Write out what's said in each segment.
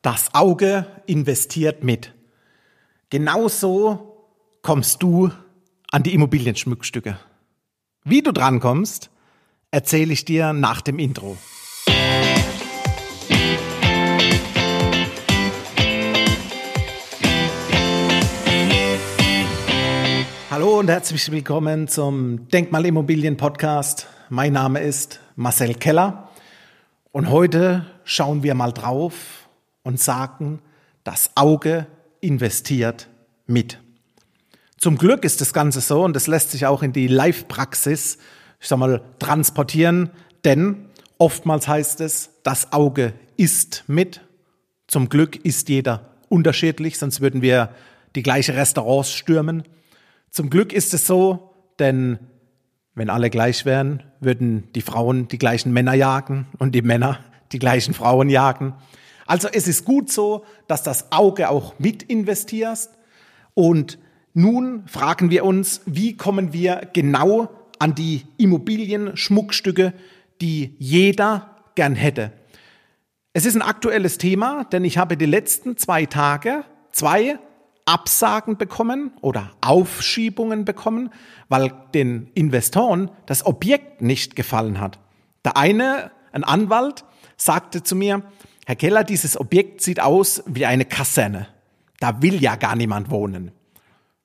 Das Auge investiert mit. Genauso kommst du an die Immobilienschmuckstücke. Wie du drankommst, erzähle ich dir nach dem Intro. Hallo und herzlich willkommen zum Denkmalimmobilien Podcast. Mein Name ist Marcel Keller und heute schauen wir mal drauf, und sagen, das Auge investiert mit. Zum Glück ist das Ganze so und das lässt sich auch in die Live-Praxis, ich sag mal, transportieren, denn oftmals heißt es, das Auge isst mit. Zum Glück ist jeder unterschiedlich, sonst würden wir die gleiche Restaurants stürmen. Zum Glück ist es so, denn wenn alle gleich wären, würden die Frauen die gleichen Männer jagen und die Männer die gleichen Frauen jagen. Also es ist gut so, dass das Auge auch mit investierst. Und nun fragen wir uns, wie kommen wir genau an die Immobilien-Schmuckstücke, die jeder gern hätte. Es ist ein aktuelles Thema, denn ich habe die letzten zwei Tage zwei Absagen bekommen oder Aufschiebungen bekommen, weil den Investoren das Objekt nicht gefallen hat. Der eine, ein Anwalt, sagte zu mir, Herr Keller, dieses Objekt sieht aus wie eine Kaserne. Da will ja gar niemand wohnen.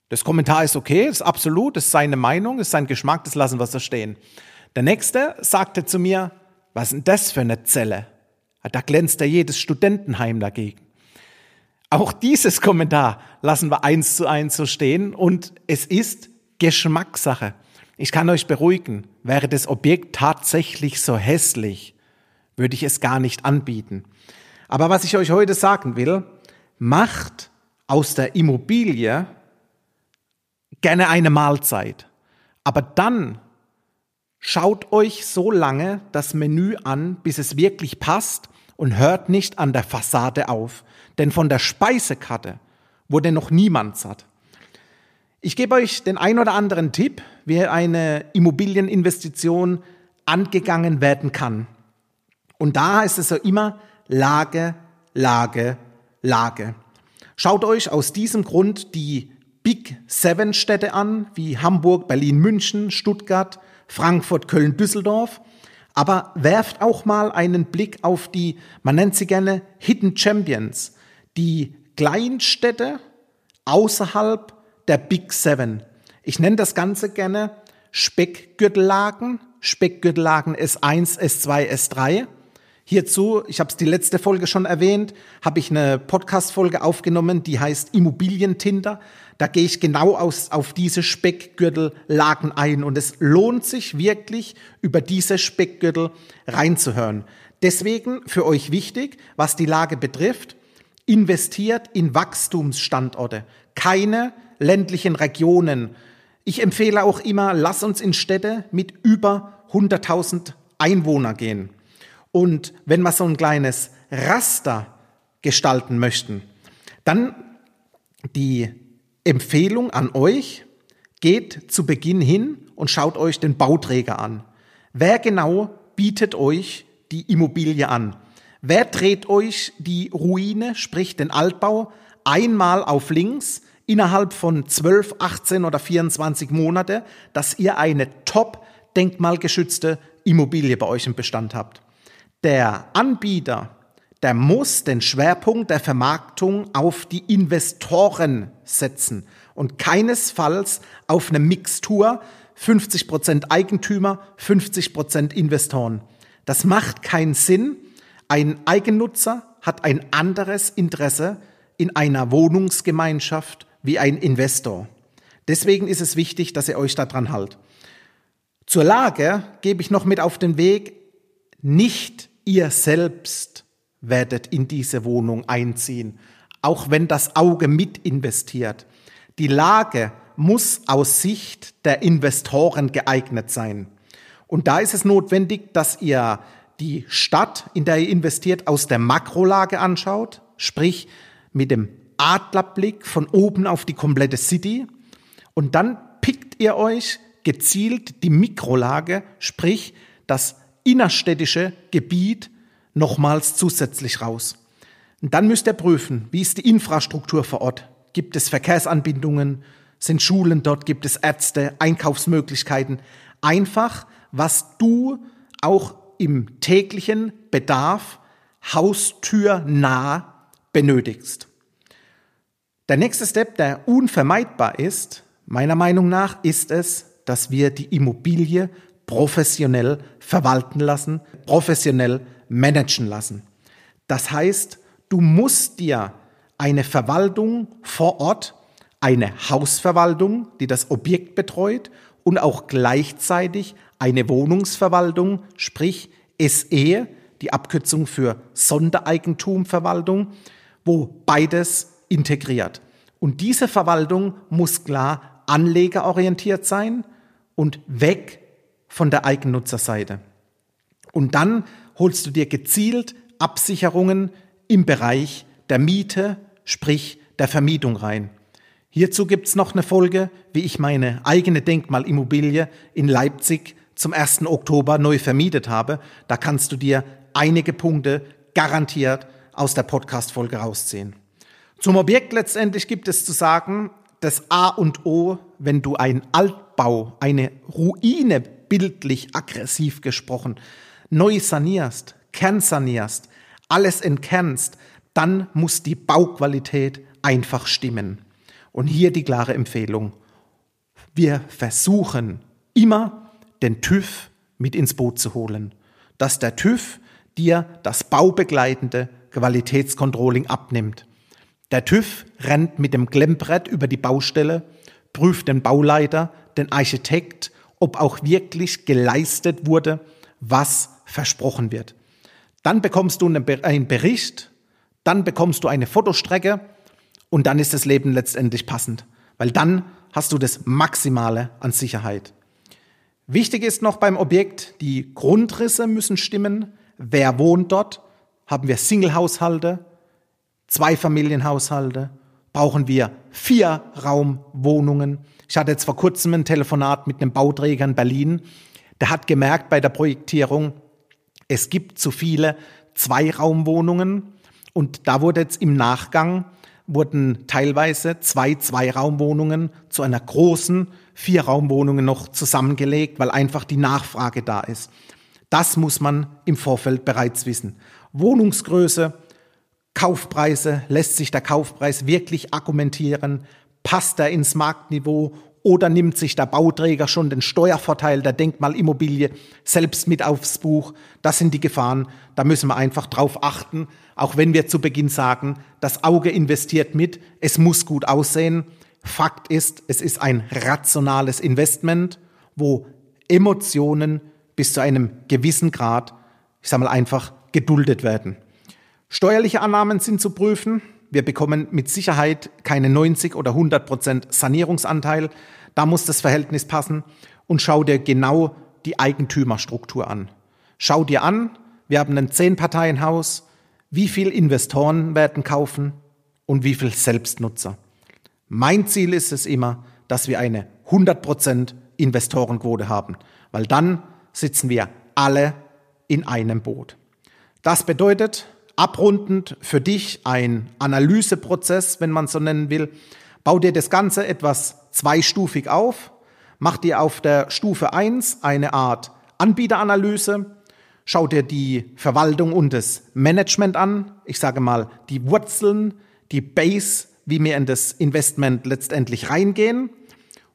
Das Kommentar ist okay, ist absolut, ist seine Meinung, ist sein Geschmack, das lassen wir so stehen. Der nächste sagte zu mir, was ist denn das für eine Zelle? Da glänzt ja jedes Studentenheim dagegen. Auch dieses Kommentar lassen wir eins zu eins so stehen und es ist Geschmackssache. Ich kann euch beruhigen, wäre das Objekt tatsächlich so hässlich, würde ich es gar nicht anbieten. Aber was ich euch heute sagen will, macht aus der Immobilie gerne eine Mahlzeit. Aber dann schaut euch so lange das Menü an, bis es wirklich passt und hört nicht an der Fassade auf. Denn von der Speisekarte wurde noch niemand satt. Ich gebe euch den ein oder anderen Tipp, wie eine Immobilieninvestition angegangen werden kann. Und da heißt es so immer Lage, Lage, Lage. Schaut euch aus diesem Grund die Big Seven Städte an, wie Hamburg, Berlin, München, Stuttgart, Frankfurt, Köln, Düsseldorf. Aber werft auch mal einen Blick auf die, man nennt sie gerne Hidden Champions, die Kleinstädte außerhalb der Big Seven. Ich nenne das Ganze gerne Speckgürtellagen, Speckgürtellagen S1, S2, S3. Hierzu, ich habe es die letzte Folge schon erwähnt, habe ich eine Podcast-Folge aufgenommen, die heißt Immobilientinder. Da gehe ich genau aus, auf diese Speckgürtellagen ein und es lohnt sich wirklich, über diese Speckgürtel reinzuhören. Deswegen für euch wichtig, was die Lage betrifft, investiert in Wachstumsstandorte, keine ländlichen Regionen. Ich empfehle auch immer, lass uns in Städte mit über 100.000 Einwohner gehen. Und wenn wir so ein kleines Raster gestalten möchten, dann die Empfehlung an euch, geht zu Beginn hin und schaut euch den Bauträger an. Wer genau bietet euch die Immobilie an? Wer dreht euch die Ruine, sprich den Altbau, einmal auf links innerhalb von 12, 18 oder 24 Monate, dass ihr eine top denkmalgeschützte Immobilie bei euch im Bestand habt? Der Anbieter, der muss den Schwerpunkt der Vermarktung auf die Investoren setzen und keinesfalls auf eine Mixtur 50 Prozent Eigentümer, 50 Prozent Investoren. Das macht keinen Sinn. Ein Eigennutzer hat ein anderes Interesse in einer Wohnungsgemeinschaft wie ein Investor. Deswegen ist es wichtig, dass ihr euch daran halt. Zur Lage gebe ich noch mit auf den Weg, nicht ihr selbst werdet in diese Wohnung einziehen, auch wenn das Auge mit investiert. Die Lage muss aus Sicht der Investoren geeignet sein. Und da ist es notwendig, dass ihr die Stadt, in der ihr investiert, aus der Makrolage anschaut, sprich mit dem Adlerblick von oben auf die komplette City. Und dann pickt ihr euch gezielt die Mikrolage, sprich das innerstädtische Gebiet nochmals zusätzlich raus. Und dann müsst ihr prüfen, wie ist die Infrastruktur vor Ort? Gibt es Verkehrsanbindungen? Sind Schulen dort? Gibt es Ärzte? Einkaufsmöglichkeiten? Einfach, was du auch im täglichen Bedarf haustürnah benötigst. Der nächste Step, der unvermeidbar ist, meiner Meinung nach, ist es, dass wir die Immobilie professionell verwalten lassen, professionell managen lassen. Das heißt, du musst dir eine Verwaltung vor Ort, eine Hausverwaltung, die das Objekt betreut und auch gleichzeitig eine Wohnungsverwaltung, sprich SE, die Abkürzung für Sondereigentumverwaltung, wo beides integriert. Und diese Verwaltung muss klar anlegerorientiert sein und weg von der Eigennutzerseite. Und dann holst du dir gezielt Absicherungen im Bereich der Miete, sprich der Vermietung rein. Hierzu gibt's noch eine Folge, wie ich meine eigene Denkmalimmobilie in Leipzig zum 1. Oktober neu vermietet habe. Da kannst du dir einige Punkte garantiert aus der Podcast-Folge rausziehen. Zum Objekt letztendlich gibt es zu sagen, das A und O, wenn du einen Altbau, eine Ruine bildlich aggressiv gesprochen, neu sanierst, kernsanierst, alles entkernst, dann muss die Bauqualität einfach stimmen. Und hier die klare Empfehlung. Wir versuchen immer den TÜV mit ins Boot zu holen, dass der TÜV dir das baubegleitende Qualitätscontrolling abnimmt. Der TÜV rennt mit dem Klemmbrett über die Baustelle, prüft den Bauleiter, den Architekt, ob auch wirklich geleistet wurde, was versprochen wird. Dann bekommst du einen Bericht, dann bekommst du eine Fotostrecke und dann ist das Leben letztendlich passend, weil dann hast du das Maximale an Sicherheit. Wichtig ist noch beim Objekt, die Grundrisse müssen stimmen. Wer wohnt dort? Haben wir Single-Haushalte, Zweifamilienhaushalte? Brauchen wir vier Raumwohnungen? Ich hatte jetzt vor kurzem ein Telefonat mit einem Bauträger in Berlin. Der hat gemerkt bei der Projektierung, es gibt zu viele Zweiraumwohnungen und da wurde jetzt im Nachgang wurden teilweise zwei Zweiraumwohnungen zu einer großen Vierraumwohnung noch zusammengelegt, weil einfach die Nachfrage da ist. Das muss man im Vorfeld bereits wissen. Wohnungsgröße, Kaufpreise, lässt sich der Kaufpreis wirklich argumentieren? Passt er ins Marktniveau oder nimmt sich der Bauträger schon den Steuervorteil der Denkmalimmobilie selbst mit aufs Buch? Das sind die Gefahren. Da müssen wir einfach drauf achten. Auch wenn wir zu Beginn sagen, das Auge investiert mit, es muss gut aussehen. Fakt ist, es ist ein rationales Investment, wo Emotionen bis zu einem gewissen Grad, ich sage mal einfach, geduldet werden. Steuerliche Annahmen sind zu prüfen. Wir bekommen mit Sicherheit keine 90 oder 100 Prozent Sanierungsanteil. Da muss das Verhältnis passen. Und schau dir genau die Eigentümerstruktur an. Schau dir an, wir haben ein Zehn-Parteien-Haus. Wie viel Investoren werden kaufen und wie viel Selbstnutzer? Mein Ziel ist es immer, dass wir eine 100 Prozent Investorenquote haben, weil dann sitzen wir alle in einem Boot. Das bedeutet, abrundend für dich ein Analyseprozess, wenn man so nennen will. Bau dir das Ganze etwas zweistufig auf. Mach dir auf der Stufe eins eine Art Anbieteranalyse. Schau dir die Verwaltung und das Management an. Ich sage mal, die Wurzeln, die Base, wie wir in das Investment letztendlich reingehen.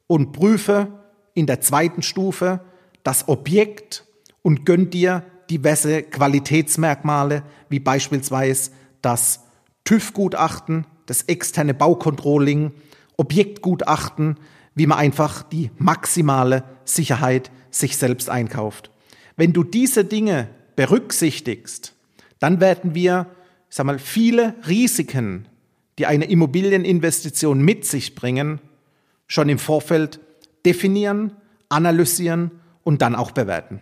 Und prüfe in der zweiten Stufe das Objekt und gönn dir diverse Qualitätsmerkmale, wie beispielsweise das TÜV-Gutachten, das externe Baucontrolling, Objektgutachten, wie man einfach die maximale Sicherheit sich selbst einkauft. Wenn du diese Dinge berücksichtigst, dann werden wir, ich sag mal, viele Risiken, die eine Immobilieninvestition mit sich bringen, schon im Vorfeld definieren, analysieren und dann auch bewerten.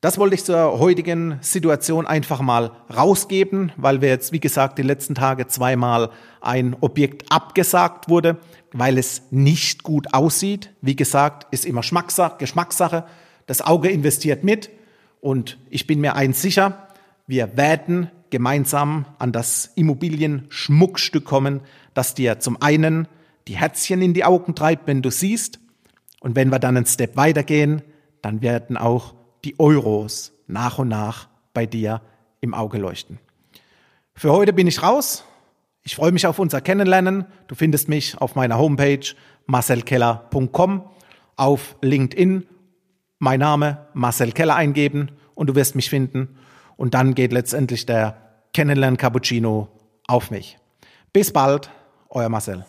Das wollte ich zur heutigen Situation einfach mal rausgeben, weil wir jetzt, wie gesagt, die letzten Tage zweimal ein Objekt abgesagt wurde, weil es nicht gut aussieht. Wie gesagt, ist immer Geschmackssache. Das Auge investiert mit und ich bin mir eins sicher, wir werden gemeinsam an das Immobilienschmuckstück kommen, das dir zum einen die Herzchen in die Augen treibt, wenn du siehst, und wenn wir dann einen Step weitergehen, dann werden auch die Euros nach und nach bei dir im Auge leuchten. Für heute bin ich raus. Ich freue mich auf unser Kennenlernen. Du findest mich auf meiner Homepage marcelkeller.com, auf LinkedIn, mein Name Marcel Keller eingeben und du wirst mich finden. Und dann geht letztendlich der Kennenlern Cappuccino auf mich. Bis bald, euer Marcel.